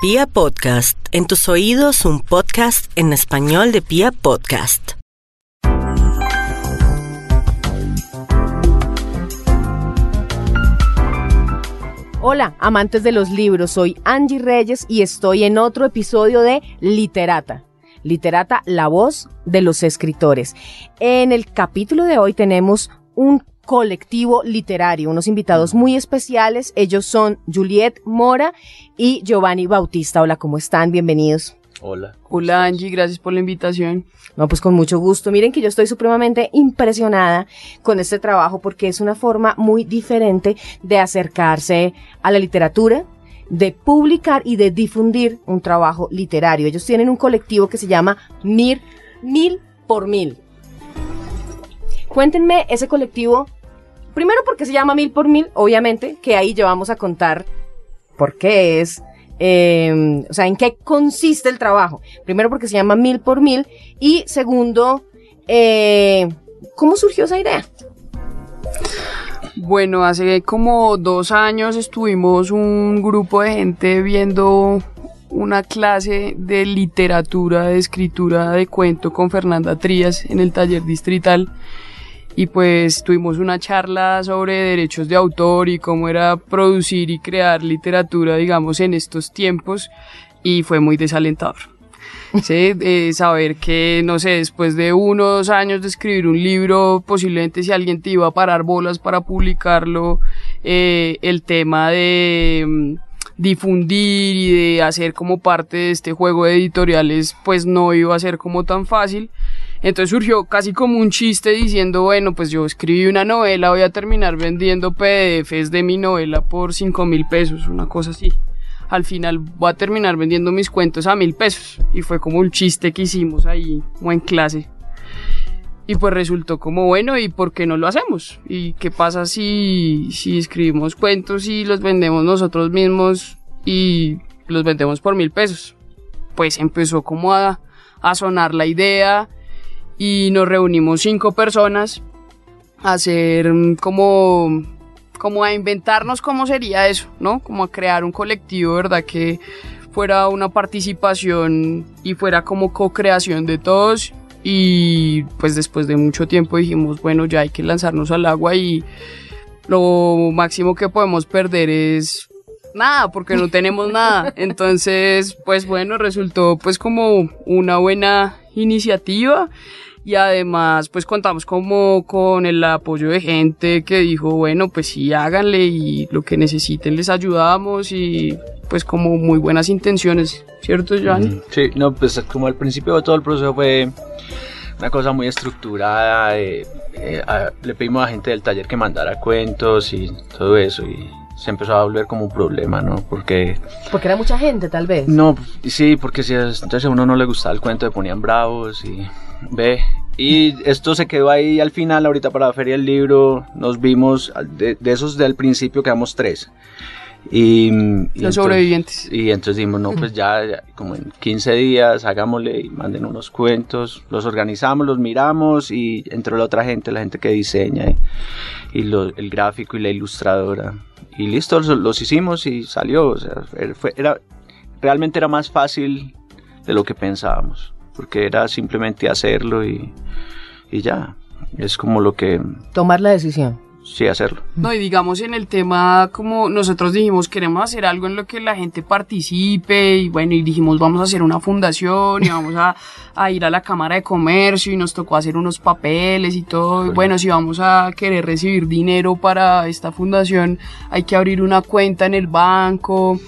Pia Podcast, en tus oídos un podcast en español de Pia Podcast. Hola, amantes de los libros, soy Angie Reyes y estoy en otro episodio de Literata. Literata, la voz de los escritores. En el capítulo de hoy tenemos un colectivo literario, unos invitados muy especiales. Ellos son Juliet Mora y Giovanni Bautista. Hola, ¿cómo están? Bienvenidos. Hola. Hola Angie, gracias por la invitación. No, pues con mucho gusto. Miren que yo estoy supremamente impresionada con este trabajo porque es una forma muy diferente de acercarse a la literatura, de publicar y de difundir un trabajo literario. Ellos tienen un colectivo que se llama Mir, Mil por Mil. Cuéntenme ese colectivo, primero porque se llama Mil por Mil, obviamente, que ahí ya vamos a contar por qué es, eh, o sea, en qué consiste el trabajo. Primero porque se llama Mil por Mil y segundo, eh, ¿cómo surgió esa idea? Bueno, hace como dos años estuvimos un grupo de gente viendo una clase de literatura, de escritura de cuento con Fernanda Trías en el taller distrital y pues tuvimos una charla sobre derechos de autor y cómo era producir y crear literatura, digamos, en estos tiempos y fue muy desalentador. Sí, eh, saber que, no sé, después de unos años de escribir un libro, posiblemente si alguien te iba a parar bolas para publicarlo, eh, el tema de mm, difundir y de hacer como parte de este juego de editoriales, pues no iba a ser como tan fácil. Entonces surgió casi como un chiste diciendo, bueno, pues yo escribí una novela, voy a terminar vendiendo PDFs de mi novela por 5 mil pesos, una cosa así. Al final voy a terminar vendiendo mis cuentos a mil pesos. Y fue como un chiste que hicimos ahí, como en clase. Y pues resultó como, bueno, ¿y por qué no lo hacemos? ¿Y qué pasa si, si escribimos cuentos y los vendemos nosotros mismos y los vendemos por mil pesos? Pues empezó como a, a sonar la idea y nos reunimos cinco personas a hacer como como a inventarnos cómo sería eso, ¿no? Como a crear un colectivo, ¿verdad? Que fuera una participación y fuera como co-creación de todos y pues después de mucho tiempo dijimos, bueno, ya hay que lanzarnos al agua y lo máximo que podemos perder es nada, porque no tenemos nada. Entonces, pues bueno, resultó pues como una buena iniciativa y además pues contamos como con el apoyo de gente que dijo bueno pues sí háganle y lo que necesiten les ayudamos y pues como muy buenas intenciones cierto Joan Sí, no pues como al principio de todo el proceso fue una cosa muy estructurada eh, eh, a- le pedimos a gente del taller que mandara cuentos y todo eso y se empezó a volver como un problema, ¿no? Porque Porque era mucha gente, tal vez. No, sí, porque si es- entonces a uno no le gustaba el cuento, le ponían bravos y ve. Y esto se quedó ahí al final, ahorita para la feria del libro, nos vimos, de, de esos del principio quedamos tres. Y, y los entonces- sobrevivientes Y entonces dijimos, no, pues ya, ya, como en 15 días, hagámosle y manden unos cuentos, los organizamos, los miramos y entró la otra gente, la gente que diseña y, y lo- el gráfico y la ilustradora. Y listo, los, los hicimos y salió. O sea, fue- era, realmente era más fácil de lo que pensábamos, porque era simplemente hacerlo y, y ya. Es como lo que, Tomar la decisión. sí, hacerlo. No, y digamos en el tema, como nosotros dijimos, queremos hacer algo en lo que la gente participe, y bueno, y dijimos, vamos a hacer una fundación, y vamos a, a ir a la Cámara de Comercio, y nos tocó hacer unos papeles y todo. Y bueno, si vamos a querer recibir dinero para esta fundación, hay que abrir una cuenta en el banco.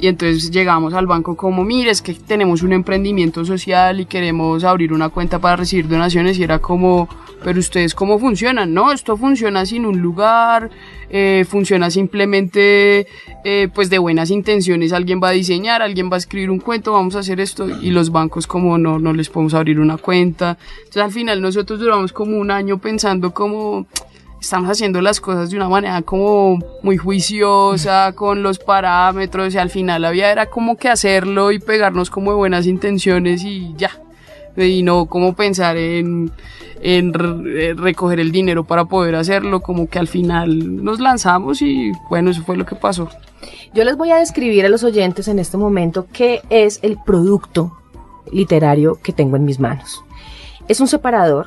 Y entonces llegamos al banco como, mire, es que tenemos un emprendimiento social y queremos abrir una cuenta para recibir donaciones y era como, pero ustedes cómo funcionan, ¿no? Esto funciona sin un lugar, eh, funciona simplemente eh, pues de buenas intenciones, alguien va a diseñar, alguien va a escribir un cuento, vamos a hacer esto y los bancos como no, no les podemos abrir una cuenta. Entonces al final nosotros duramos como un año pensando como estamos haciendo las cosas de una manera como muy juiciosa, con los parámetros, y al final la vida era como que hacerlo y pegarnos como de buenas intenciones y ya. y no como pensar en, en re- recoger el dinero para poder hacerlo, como que al final nos lanzamos y bueno, eso fue lo que pasó. Yo les voy a describir a los oyentes en este momento qué es el producto literario que tengo en mis manos. Es un separador,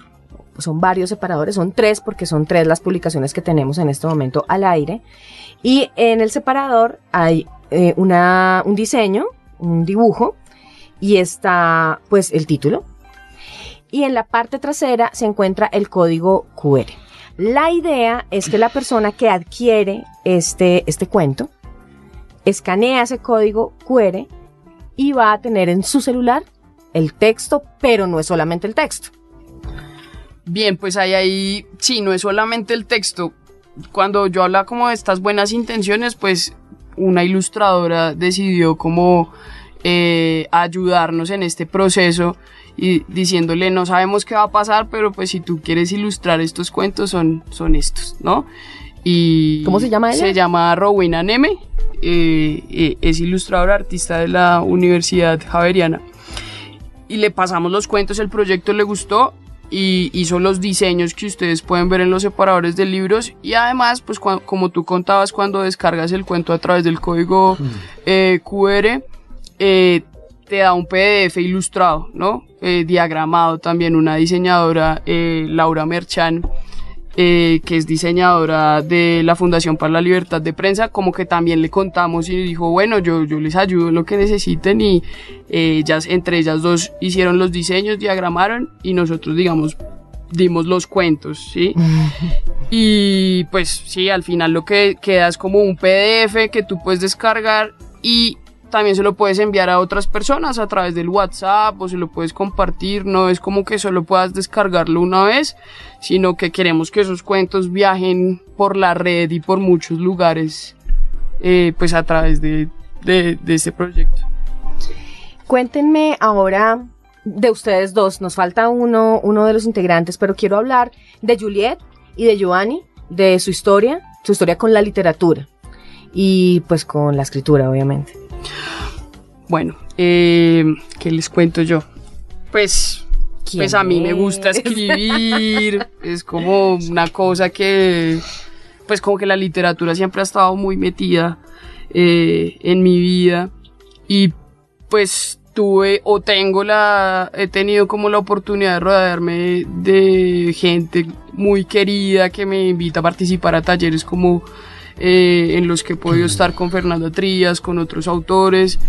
son varios separadores, son tres porque son tres las publicaciones que tenemos en este momento al aire. Y en el separador hay eh, una, un diseño, un dibujo, y está pues el título. Y en la parte trasera se encuentra el código QR. La idea es que la persona que adquiere este, este cuento escanea ese código QR y va a tener en su celular el texto, pero no es solamente el texto. Bien, pues ahí, ahí, sí, no es solamente el texto. Cuando yo hablaba como de estas buenas intenciones, pues una ilustradora decidió como eh, ayudarnos en este proceso y diciéndole, no sabemos qué va a pasar, pero pues si tú quieres ilustrar estos cuentos son, son estos, ¿no? Y ¿Cómo se llama ella? Se llama Rowena Neme, eh, eh, es ilustradora, artista de la Universidad Javeriana. Y le pasamos los cuentos, el proyecto le gustó y hizo los diseños que ustedes pueden ver en los separadores de libros. Y además, pues como tú contabas cuando descargas el cuento a través del código eh, QR, eh, te da un PDF ilustrado, ¿no? Eh, diagramado también una diseñadora, Laura Merchan, eh, que es diseñadora de la Fundación para la Libertad de Prensa, como que también le contamos y dijo, bueno, yo, yo les ayudo en lo que necesiten y eh, ellas, entre ellas dos hicieron los diseños, diagramaron y nosotros, digamos, dimos los cuentos, ¿sí? Y pues sí, al final lo que queda es como un PDF que tú puedes descargar y también se lo puedes enviar a otras personas a través del WhatsApp o se lo puedes compartir. No es como que solo puedas descargarlo una vez, sino que queremos que esos cuentos viajen por la red y por muchos lugares, eh, pues a través de, de, de este proyecto. Cuéntenme ahora de ustedes dos. Nos falta uno, uno de los integrantes, pero quiero hablar de Juliet y de Giovanni, de su historia, su historia con la literatura y pues con la escritura, obviamente. Bueno, eh, ¿qué les cuento yo? Pues, ¿Quién pues a mí me gusta es? escribir, es como una cosa que, pues como que la literatura siempre ha estado muy metida eh, en mi vida y pues tuve o tengo la, he tenido como la oportunidad de rodearme de gente muy querida que me invita a participar a talleres como eh, en los que he podido estar con Fernanda Trías, con otros autores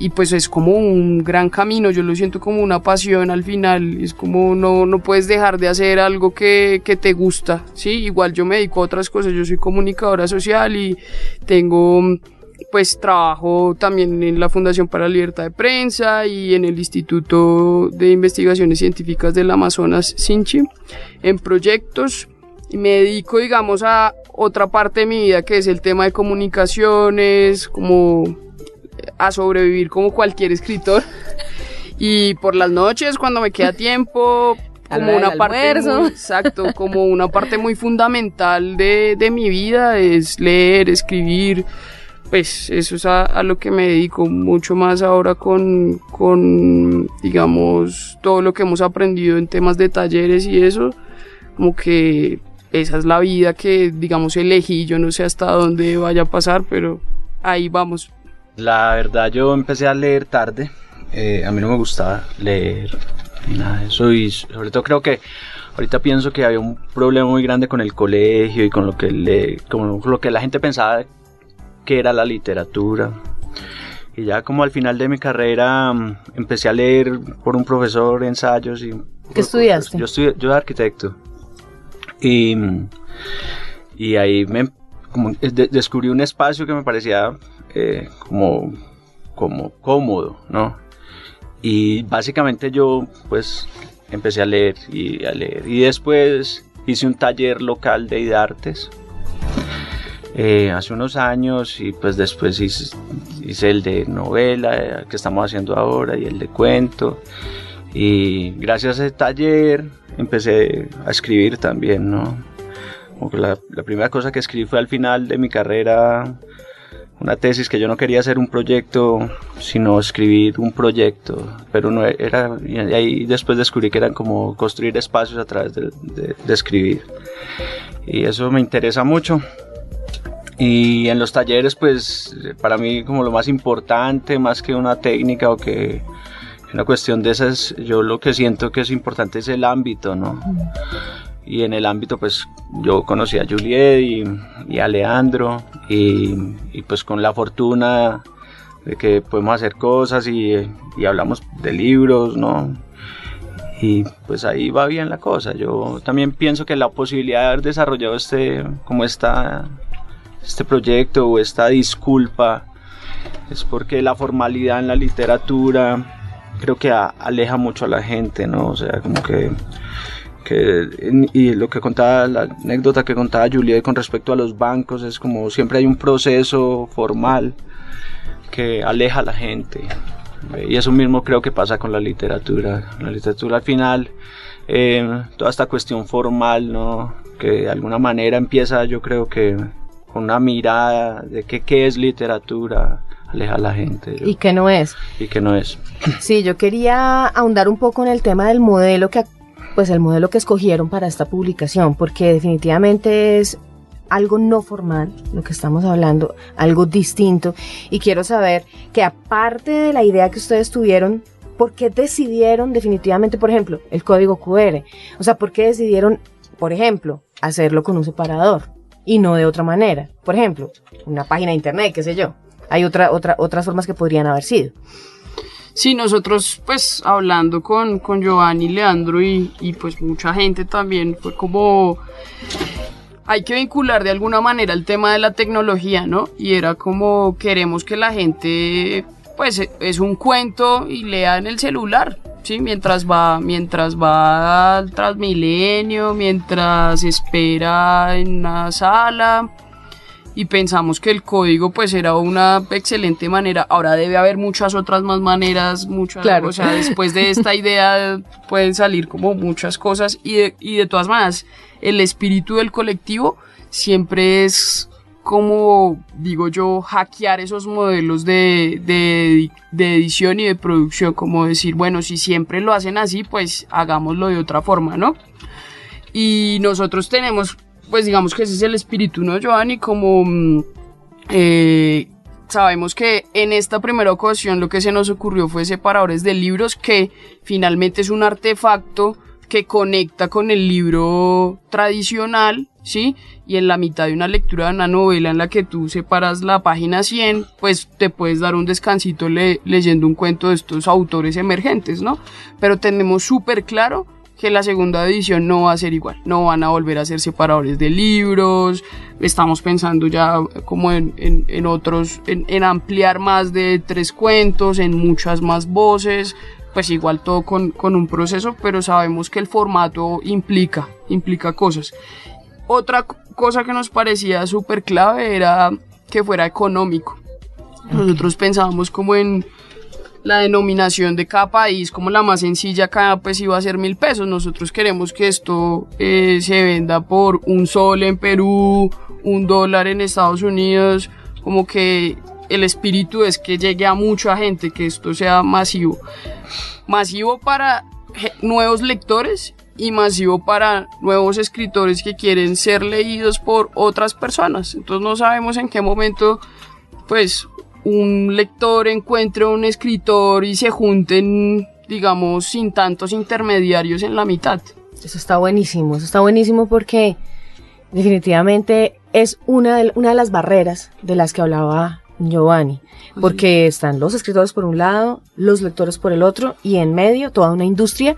y pues es como un gran camino, yo lo siento como una pasión al final, es como no, no puedes dejar de hacer algo que, que te gusta, ¿sí? Igual yo me dedico a otras cosas, yo soy comunicadora social y tengo pues trabajo también en la Fundación para la Libertad de Prensa y en el Instituto de Investigaciones Científicas del Amazonas, SINCHI, en proyectos me dedico, digamos, a otra parte de mi vida que es el tema de comunicaciones, como a sobrevivir como cualquier escritor. Y por las noches, cuando me queda tiempo, como una parte muy, exacto, como una parte muy fundamental de, de mi vida es leer, escribir. Pues eso es a, a lo que me dedico mucho más ahora con, con, digamos, todo lo que hemos aprendido en temas de talleres y eso. Como que esa es la vida que, digamos, elegí. Yo no sé hasta dónde vaya a pasar, pero ahí vamos. La verdad, yo empecé a leer tarde. Eh, a mí no me gustaba leer ni nada de eso. Y sobre todo creo que ahorita pienso que había un problema muy grande con el colegio y con lo que, le, con lo que la gente pensaba que era la literatura. Y ya como al final de mi carrera mm, empecé a leer por un profesor ensayos y... ¿Qué estudiaste? Yo estudié, yo arquitecto. Y, y ahí me de- descubrí un espacio que me parecía eh, como, como cómodo, ¿no? Y básicamente yo pues empecé a leer y a leer. Y después hice un taller local de IDARTES eh, hace unos años y pues después hice, hice el de novela eh, que estamos haciendo ahora y el de cuento. Y gracias a ese taller empecé a escribir también, ¿no? Como que la, la primera cosa que escribí fue al final de mi carrera una tesis que yo no quería hacer un proyecto, sino escribir un proyecto, pero no era, y ahí después descubrí que eran como construir espacios a través de, de escribir. Y eso me interesa mucho. Y en los talleres, pues para mí como lo más importante, más que una técnica o que una cuestión de esas, yo lo que siento que es importante es el ámbito, ¿no? Y en el ámbito, pues yo conocí a Juliet y, a Leandro y, pues con la fortuna de que podemos hacer cosas y, hablamos de libros, ¿no? Y pues ahí va bien la cosa. Yo también pienso que la posibilidad de haber desarrollado este, como esta, este proyecto o esta disculpa es porque la formalidad en la literatura creo que aleja mucho a la gente, ¿no? O sea, como que y lo que contaba, la anécdota que contaba Juliet con respecto a los bancos, es como siempre hay un proceso formal que aleja a la gente. Y eso mismo creo que pasa con la literatura. La literatura al final, eh, toda esta cuestión formal, ¿no? que de alguna manera empieza yo creo que con una mirada de qué, qué es literatura, aleja a la gente. ¿Y qué no es? Y qué no es. Sí, yo quería ahondar un poco en el tema del modelo que pues el modelo que escogieron para esta publicación, porque definitivamente es algo no formal, lo que estamos hablando, algo distinto. Y quiero saber que aparte de la idea que ustedes tuvieron, ¿por qué decidieron definitivamente, por ejemplo, el código QR? O sea, ¿por qué decidieron, por ejemplo, hacerlo con un separador y no de otra manera? Por ejemplo, una página de internet, qué sé yo. Hay otra, otra, otras formas que podrían haber sido. Sí, nosotros pues hablando con, con Giovanni, Leandro y, y pues mucha gente también fue como hay que vincular de alguna manera el tema de la tecnología, ¿no? Y era como queremos que la gente, pues es un cuento y lea en el celular, ¿sí? Mientras va, mientras va al Transmilenio, mientras espera en una sala, y pensamos que el código pues era una excelente manera. Ahora debe haber muchas otras más maneras, muchas, claro. o sea, después de esta idea pueden salir como muchas cosas y de, y de todas maneras el espíritu del colectivo siempre es como digo yo, hackear esos modelos de, de, de, edición y de producción, como decir, bueno, si siempre lo hacen así, pues hagámoslo de otra forma, ¿no? Y nosotros tenemos pues digamos que ese es el espíritu, ¿no, Giovanni? Como mm, eh, sabemos que en esta primera ocasión lo que se nos ocurrió fue separadores de libros, que finalmente es un artefacto que conecta con el libro tradicional, ¿sí? Y en la mitad de una lectura de una novela en la que tú separas la página 100, pues te puedes dar un descansito leyendo un cuento de estos autores emergentes, ¿no? Pero tenemos súper claro que la segunda edición no va a ser igual, no van a volver a ser separadores de libros, estamos pensando ya como en, en, otros, en, en, ampliar más de tres cuentos, en muchas más voces, pues igual todo con, con un proceso, pero sabemos que el formato implica, implica cosas. Otra cosa que nos parecía súper clave era que fuera económico. Nosotros pensábamos como en la denominación de cada país como la más sencilla acá pues iba a ser mil pesos. Nosotros queremos que esto eh, se venda por un sol en Perú, un dólar en Estados Unidos, como que el espíritu es que llegue a mucha gente, que esto sea masivo. Masivo para nuevos lectores y masivo para nuevos escritores que quieren ser leídos por otras personas. Entonces no sabemos en qué momento pues un lector encuentre un escritor y se junten, digamos, sin tantos intermediarios en la mitad. Eso está buenísimo, eso está buenísimo porque definitivamente es una de, una de las barreras de las que hablaba Giovanni, porque están los escritores por un lado, los lectores por el otro y en medio toda una industria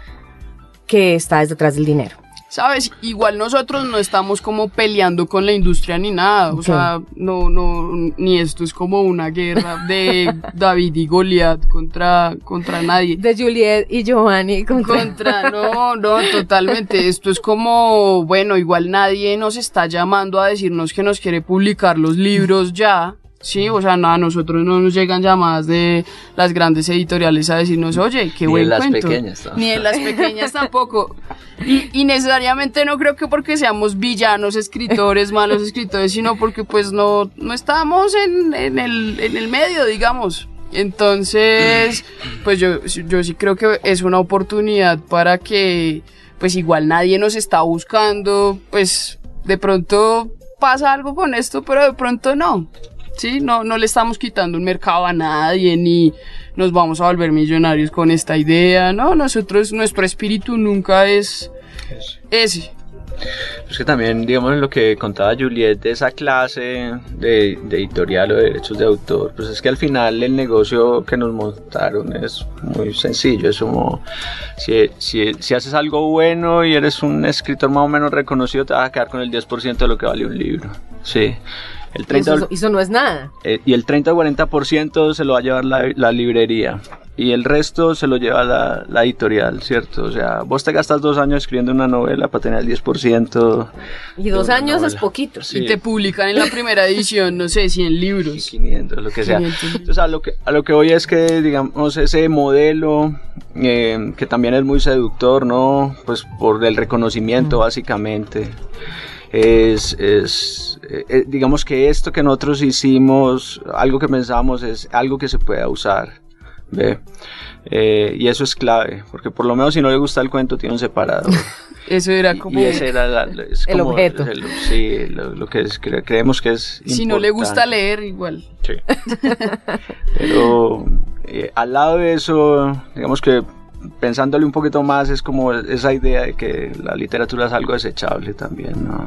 que está detrás del dinero. Sabes, igual nosotros no estamos como peleando con la industria ni nada, o sea, no, no, ni esto es como una guerra de David y Goliat contra, contra nadie. De Juliet y Giovanni contra... contra, no, no, totalmente, esto es como, bueno, igual nadie nos está llamando a decirnos que nos quiere publicar los libros ya, Sí, o sea, nada, a nosotros no nos llegan llamadas de las grandes editoriales a decirnos, oye, qué Ni buen de las cuento. pequeñas, ¿no? Ni en las pequeñas tampoco. Y, y necesariamente no creo que porque seamos villanos, escritores, malos escritores, sino porque pues no, no estamos en, en el, en el medio, digamos. Entonces, pues yo, yo sí creo que es una oportunidad para que, pues igual nadie nos está buscando, pues de pronto pasa algo con esto, pero de pronto no. Sí, no, no le estamos quitando un mercado a nadie, ni nos vamos a volver millonarios con esta idea. No, nosotros, nuestro espíritu nunca es ese. Es que también, digamos, lo que contaba Juliet de esa clase de, de editorial o de derechos de autor, pues es que al final el negocio que nos montaron es muy sencillo. Es como, si, si, si haces algo bueno y eres un escritor más o menos reconocido, te vas a quedar con el 10% de lo que vale un libro. Sí. El 30, Eso, eso no es nada. eh, y el 30 o 40% se lo va a llevar la, la librería y el resto se lo lleva la, la editorial, ¿cierto? O sea, vos te gastas dos años escribiendo una novela para tener el 10%. Y dos años es novela. poquito. Sí. Y te publican en la primera edición, no sé, 100 libros. 500, lo que sea. 500. Entonces, a lo que, a lo que voy es que, digamos, ese modelo, eh, que también es muy seductor, ¿no? Pues por el reconocimiento, básicamente. Es, es eh, eh, digamos que esto que nosotros hicimos, algo que pensamos es algo que se pueda usar. ¿Ve? Eh, y eso es clave, porque por lo menos si no le gusta el cuento, tiene un separador. Eso era como... y ese era la- es El como objeto. el- sí, lo, lo que es- cre- creemos que es Si no le gusta leer, igual. Sí. Pero eh, al lado de eso, digamos que pensándole un poquito más, es como esa idea de que la literatura es algo desechable también, ¿no?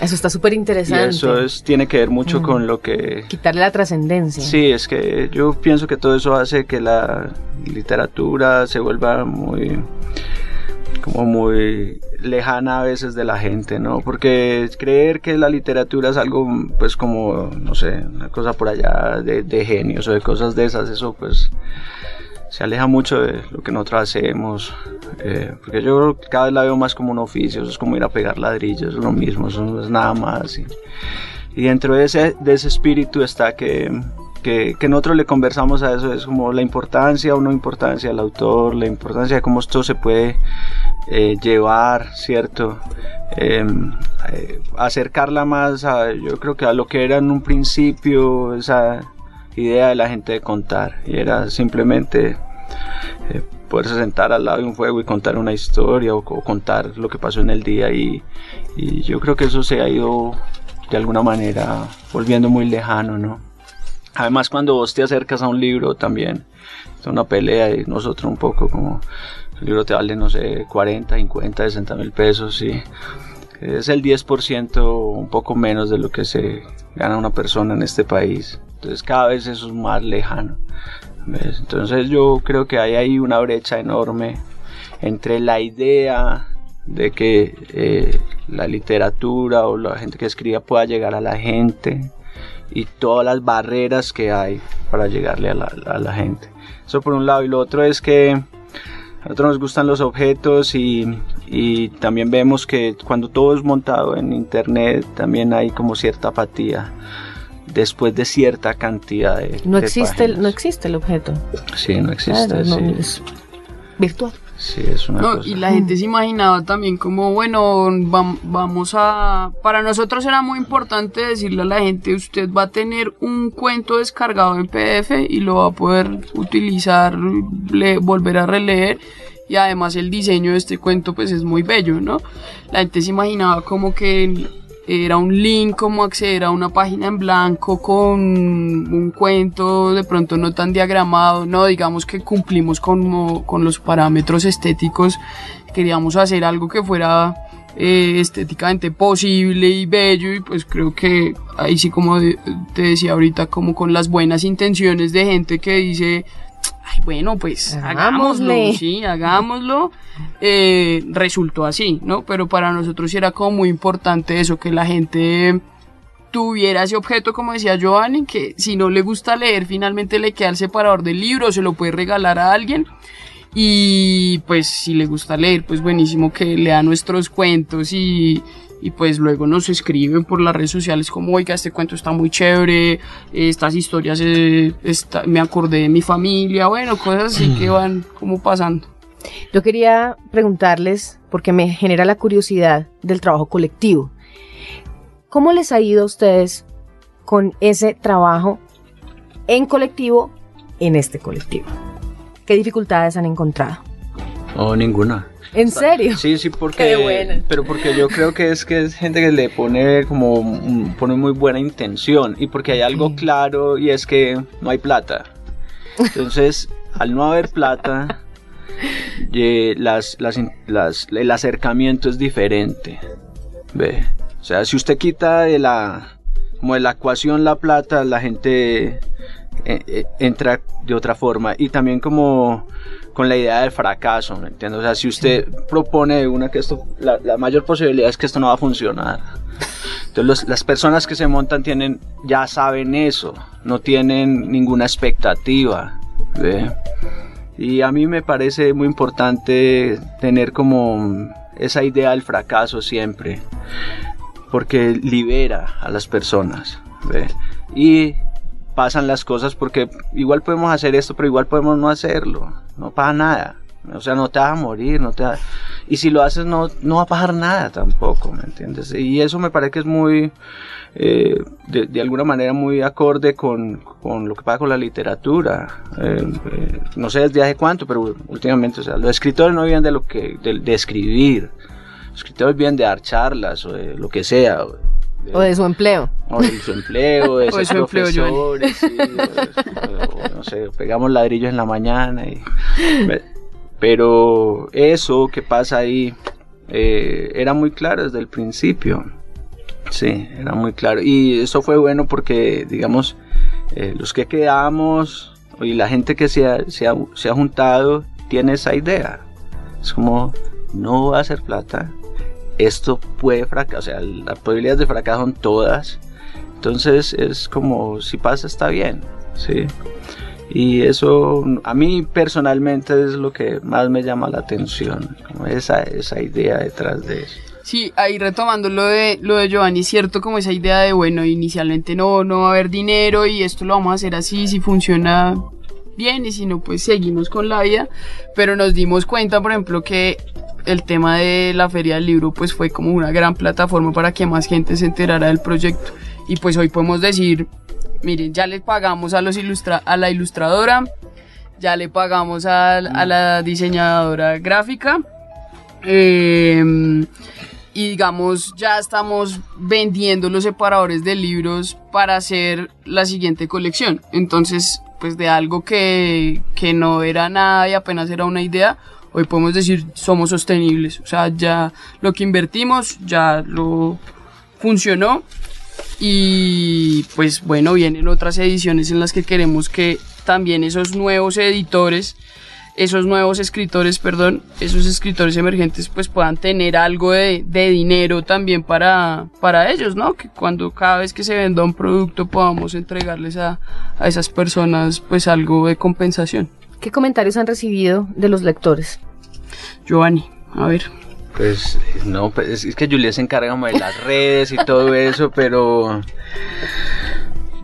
Eso está súper Y interesante. eso es, tiene que ver mucho Mm. con lo que... Quitarle la trascendencia. Sí, es que yo pienso que todo eso hace que la literatura se vuelva muy como muy lejana a veces de la gente, ¿no? Porque creer que la literatura es algo, pues como, no sé, una cosa por allá de, de genios o de cosas de esas, eso pues se aleja mucho de lo que nosotros hacemos, eh, porque yo cada vez la veo más como un oficio, es como ir a pegar ladrillos, es lo mismo, eso no es nada más. Y, y dentro de ese, de ese espíritu está que, que, que nosotros le conversamos a eso, es como la importancia o no importancia del autor, la importancia de cómo esto se puede eh, llevar, ¿cierto? Eh, eh, acercarla más a, yo creo que a lo que era en un principio esa idea de la gente de contar, y era simplemente eh, poderse sentar al lado de un fuego y contar una historia o, contar lo que pasó en el día y, y yo creo que eso se ha ido de alguna manera volviendo muy lejano, ¿no? Además cuando vos te acercas a un libro también es una pelea y nosotros un poco como el libro te vale no sé 40, 50, 60 mil pesos y es el 10% un poco menos de lo que se gana una persona en este país. Entonces cada vez eso es más lejano. Entonces yo creo que hay ahí una brecha enorme entre la idea de que eh, la literatura o la gente que escriba pueda llegar a la gente y todas las barreras que hay para llegarle a la, a la gente. Eso por un lado. Y lo otro es que a nosotros nos gustan los objetos y también vemos que cuando todo es montado en internet también hay como cierta apatía después de cierta cantidad de No de existe, páginas. no existe el objeto. Sí, no existe. Claro, no, sí. es virtual. Sí, es una No, cosa. y la gente se imaginaba también como, bueno, vam- vamos a... Para nosotros era muy importante decirle a la gente, usted va a tener un cuento descargado en PDF y lo va a poder utilizar, le- volver a releer. Y además el diseño de este cuento pues es muy bello, ¿no? La gente se imaginaba como que era un link, como acceder a una página en blanco con un cuento de pronto no tan diagramado, no, digamos que cumplimos con, con los parámetros estéticos, queríamos hacer algo que fuera eh, estéticamente posible y bello y pues creo que ahí sí como te decía ahorita, como con las buenas intenciones de gente que dice, bueno pues hagámoslo, Hagámosle". sí, hagámoslo, eh, resultó así, ¿no? Pero para nosotros sí era como muy importante eso, que la gente tuviera ese objeto, como decía Giovanni, que si no le gusta leer, finalmente le queda el separador del libro, se lo puede regalar a alguien. Y pues si le gusta leer, pues buenísimo que lea nuestros cuentos y, y pues luego nos escriben por las redes sociales como, oiga, este cuento está muy chévere, estas historias, eh, me acordé de mi familia, bueno, cosas así que van como pasando. Yo quería preguntarles, porque me genera la curiosidad del trabajo colectivo. ¿Cómo les ha ido a ustedes con ese trabajo en colectivo en este colectivo? ¿Qué dificultades han encontrado? O ninguna. ¿En serio? Sí, sí, porque. Qué buena. Pero porque yo creo que es que es gente que le pone como. pone muy buena intención. Y porque hay algo Sí. claro y es que no hay plata. Entonces, al no haber plata, ye- las, las, in- las- el acercamiento es diferente. ¿Ve? O sea, si usted quita de la. Como de la ecuación la plata, la gente entra de otra forma. Y también como con la idea del fracaso, ¿me entiendes? O sea, si usted propone una que esto, la, la mayor posibilidad es que esto no va a funcionar. Entonces los- las personas que se montan tienen, ya saben eso, no tienen ninguna expectativa. ¿ve? Y a mí me parece muy importante tener como esa idea del fracaso siempre, porque libera a las personas. ¿ve? Y pasan las cosas porque igual podemos hacer esto, pero igual podemos no hacerlo. No pasa nada. O sea, no te vas a morir, no te Y si lo haces, no, no va a pasar nada tampoco, ¿me entiendes? Y eso me parece que es muy, eh, de, alguna manera, muy acorde con, con lo que pasa con la literatura. Eh, eh, no sé desde hace cuánto, pero últimamente, o sea, los escritores no viven de lo que, de, escribir. Los escritores viven de dar charlas o de lo que sea. ¿O de su empleo? o de su empleo, de ser su empleo, profesores, sí, o- no sé, pegamos ladrillos en la mañana. y- pero eso que pasa ahí eh, era muy claro desde el principio. Sí, era muy claro. Y eso fue bueno porque, digamos, eh, los que quedamos y la gente que se ha, se ha- se ha juntado tiene esa idea. Es como, no va a hacer plata, esto puede fracasar, o sea, las probabilidades de fracaso son todas. Entonces es como, si pasa está bien, ¿sí? Y eso a mí personalmente es lo que más me llama la atención, esa, esa idea detrás de eso. Sí, ahí retomando lo de, lo de Giovanni, cierto como esa idea de, bueno, inicialmente no, no va a haber dinero y esto lo vamos a hacer así, si funciona bien y si no, pues seguimos con la vida, pero nos dimos cuenta, por ejemplo, que el tema de la feria del libro pues fue como una gran plataforma para que más gente se enterara del proyecto y pues hoy podemos decir, miren, ya le pagamos a, los ilustra a la ilustradora, ya le pagamos al- a, la diseñadora gráfica, eh, y digamos ya estamos vendiendo los separadores de libros para hacer la siguiente colección. Entonces, pues de algo que, que no era nada y apenas era una idea, hoy podemos decir somos sostenibles. O sea, ya lo que invertimos ya lo funcionó y pues bueno, vienen otras ediciones en las que queremos que también esos nuevos editores, esos nuevos escritores, perdón, esos escritores emergentes pues puedan tener algo de, dinero también para, para ellos, ¿no? Que cuando cada vez que se venda un producto podamos entregarles a, a esas personas pues algo de compensación. ¿Qué comentarios han recibido de los lectores? Giovanni, a ver. Pues no, pues, es- que Julián se encarga como de las redes y todo eso, pero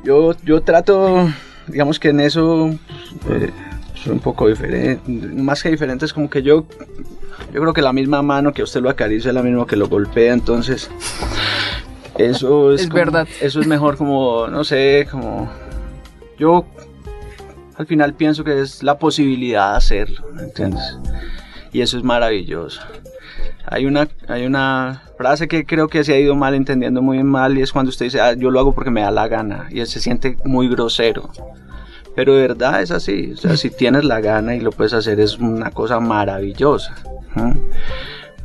yo, yo trato, digamos que en eso eh, soy un poco diferente, más que diferente es como que yo, yo creo que la misma mano que usted lo acaricia es la misma que lo golpea, entonces eso es, Es como- verdad. Eso es mejor como, no sé, como yo al final pienso que es la posibilidad de hacerlo, ¿me ¿entiendes? Y eso es maravilloso. Hay una, hay una frase que creo que se ha ido mal entendiendo muy mal y es cuando usted dice, "Ah, yo lo hago porque me da la gana y él se siente muy grosero. Pero de verdad es así, o sea, si tienes la gana y lo puedes hacer es una cosa maravillosa.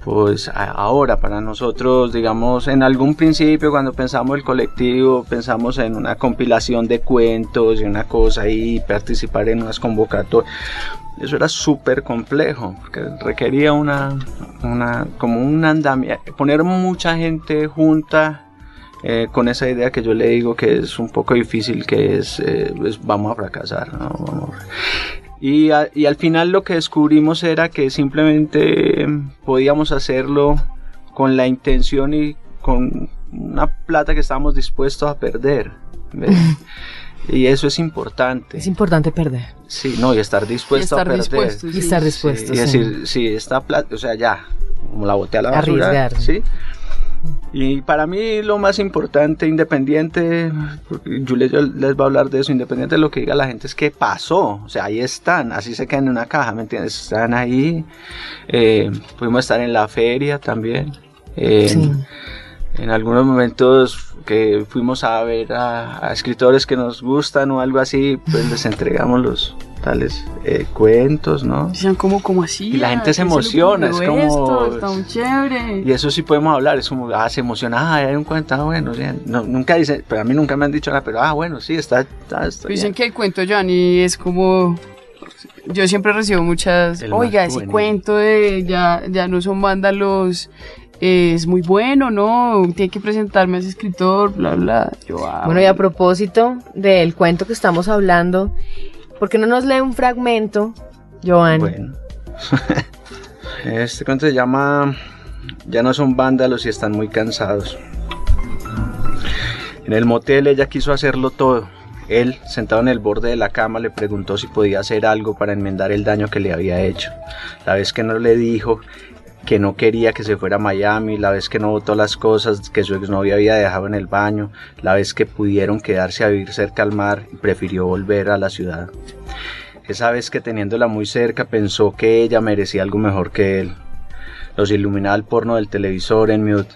Pues ahora para nosotros, digamos, en algún principio cuando pensamos el colectivo, pensamos en una compilación de cuentos y una cosa y participar en unas convocatorias. Eso era súper complejo, porque requería una, una, como un andamiaje, poner mucha gente junta eh, con esa idea que yo le digo que es un poco difícil, que es, eh, pues, vamos a fracasar, ¿no? Vamos a- Y, y al final lo que descubrimos era que simplemente podíamos hacerlo con la intención y con una plata que estábamos dispuestos a perder. y eso es importante. Es importante perder. Sí, no, y estar dispuesto a perder. Y estar dispuesto. y decir, sí, esta plata, o sea, ya, como la boté a la basura. Arriesgar. Sí. Y para mí lo más importante, independiente, Julia les va a hablar de eso, independiente de lo que diga la gente, es que pasó. O sea, ahí están, así se quedan en una caja, ¿me entiendes? Están ahí. Eh, pudimos estar en la feria también. sí en algunos momentos que fuimos a ver a, escritores que nos gustan o algo así, pues les entregamos los tales eh, cuentos, ¿no? Dicen como, como así. Y la gente se emociona, es como... Esto, está muy chévere. Y eso sí podemos hablar, es como, ah, se emociona, ah, hay un cuento, ah, bueno, nunca dicen, pero a mí nunca me han dicho nada, pero ah, bueno, sí, está... Dicen que el cuento, Johnny, es como... Yo siempre recibo muchas, oiga, ese cuento de ya, ya no son vándalos es muy bueno, ¿no? Tiene que presentarme a ese escritor, bla, bla. Ah, bueno, y a propósito del cuento que estamos hablando, ¿por qué no nos lee un fragmento, Joan? Bueno. este cuento se llama Ya no son vándalos y están muy cansados. En el motel ella quiso hacerlo todo. Él, sentado en el borde de la cama, le preguntó si podía hacer algo para enmendar el daño que le había hecho. La vez que no le dijo, que no quería que se fuera a Miami, la vez que no votó las cosas que su exnovia había dejado en el baño, la vez que pudieron quedarse a vivir cerca al mar y prefirió volver a la ciudad. Esa vez que teniéndola muy cerca pensó que ella merecía algo mejor que él. Los iluminaba el porno del televisor en mute.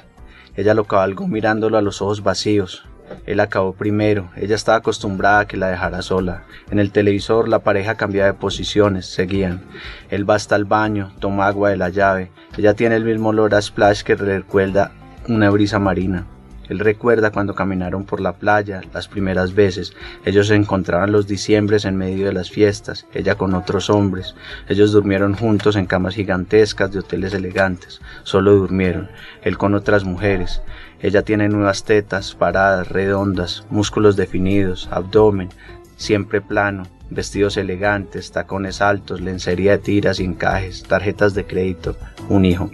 Ella lo cabalgó mirándolo a los ojos vacíos. Él acabó primero, ella estaba acostumbrada a que la dejara sola. En el televisor la pareja cambiaba de posiciones, seguían. Él va hasta el baño, toma agua de la llave. Ella tiene el mismo olor a splash que recuerda una brisa marina. Él recuerda cuando caminaron por la playa las primeras veces. Ellos se encontraban los diciembres en medio de las fiestas, ella con otros hombres. Ellos durmieron juntos en camas gigantescas de hoteles elegantes. Solo durmieron. Él con otras mujeres. Ella tiene nuevas tetas, paradas, redondas, músculos definidos, abdomen, siempre plano, vestidos elegantes, tacones altos, lencería de tiras y encajes, tarjetas de crédito, un hijo.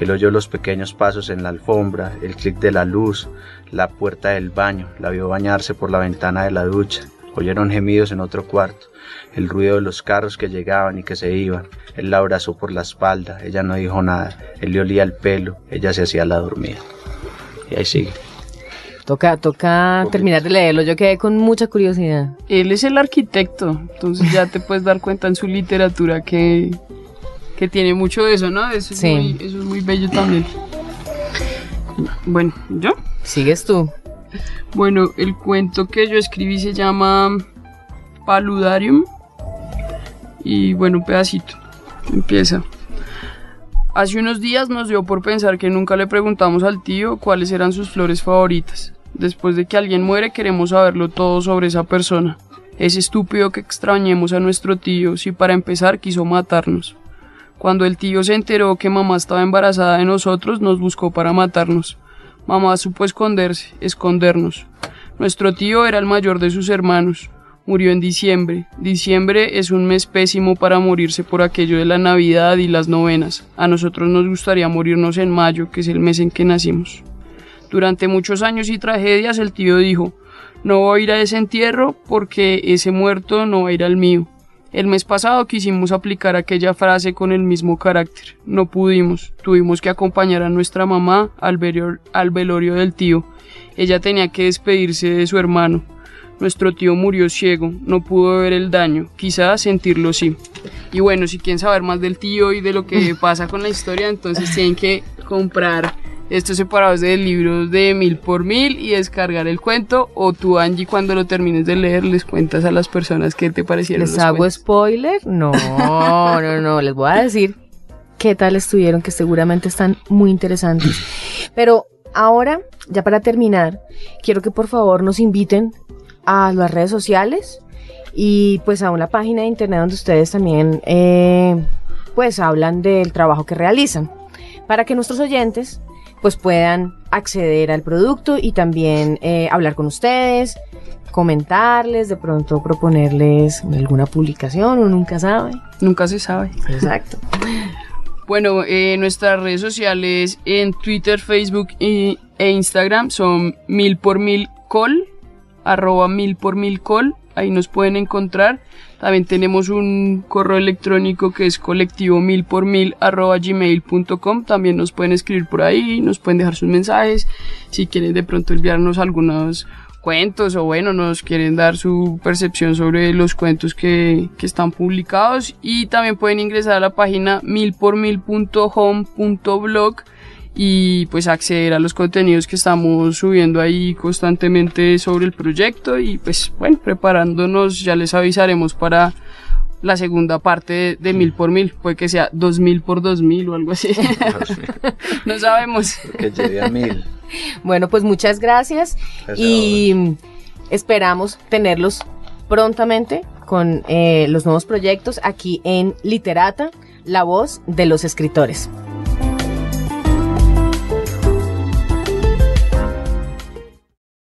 Él oyó los pequeños pasos en la alfombra, el clic de la luz, la puerta del baño, la vio bañarse por la ventana de la ducha. Oyeron gemidos en otro cuarto, el ruido de los carros que llegaban y que se iban. Él la abrazó por la espalda, ella no dijo nada, él le olía el pelo, ella se hacía la dormida. Y ahí sigue. Toca, toca terminar de leerlo, yo quedé con mucha curiosidad. Él es el arquitecto, entonces ya te puedes dar cuenta en su literatura que, que tiene mucho de eso, ¿no? Eso es, muy, eso es muy bello también. Bueno, ¿yo? Sigues tú. Bueno, el cuento que yo escribí se llama Paludarium. Y bueno, un pedacito. Empieza. Hace unos días nos dio por pensar que nunca le preguntamos al tío cuáles eran sus flores favoritas. Después de que alguien muere queremos saberlo todo sobre esa persona. Es estúpido que extrañemos a nuestro tío si para empezar quiso matarnos. Cuando el tío se enteró que mamá estaba embarazada de nosotros, nos buscó para matarnos. Mamá supo esconderse, escondernos. Nuestro tío era el mayor de sus hermanos murió en diciembre. Diciembre es un mes pésimo para morirse por aquello de la Navidad y las novenas. A nosotros nos gustaría morirnos en mayo, que es el mes en que nacimos. Durante muchos años y tragedias el tío dijo, no voy a ir a ese entierro porque ese muerto no va a ir al mío. El mes pasado quisimos aplicar aquella frase con el mismo carácter. No pudimos. Tuvimos que acompañar a nuestra mamá al, al velorio del tío. Ella tenía que despedirse de su hermano. Nuestro tío murió ciego, no pudo ver el daño, quizá sentirlo sí. Y bueno, si quieren saber más del tío y de lo que pasa con la historia, entonces tienen que comprar estos separados de libros de mil por mil y descargar el cuento. O tú, Angie, cuando lo termines de leer, les cuentas a las personas qué te parecieron. ¿Les hago spoiler? No, no, no, les voy a decir qué tal estuvieron, que seguramente están muy interesantes. Pero ahora, ya para terminar, quiero que por favor nos inviten a las redes sociales y pues a una página de internet donde ustedes también eh, pues hablan del trabajo que realizan para que nuestros oyentes pues puedan acceder al producto y también eh, hablar con ustedes, comentarles, de pronto proponerles alguna publicación, uno nunca sabe. Nunca se sabe. Exacto. Bueno, eh, nuestras redes sociales en Twitter, Facebook y, e Instagram son mil por mil col, arroba mil por mil col, ahí nos pueden encontrar. También tenemos un correo electrónico que es colectivo mil por mil arroba gmail.com. También nos pueden escribir por ahí, nos pueden dejar sus mensajes. Si quieren de pronto enviarnos algunos cuentos o bueno, nos quieren dar su percepción sobre los cuentos que, que están publicados. Y también pueden ingresar a la página milpormil.home.blog y pues acceder a los contenidos que estamos subiendo ahí constantemente sobre el proyecto y pues bueno, preparándonos ya les avisaremos para la segunda parte de, mil por mil, puede que sea dos mil por dos mil o algo así. no sabemos. Que llegue a mil. Bueno, pues muchas gracias y esperamos tenerlos prontamente con eh, los nuevos proyectos aquí en Literata, la voz de los escritores.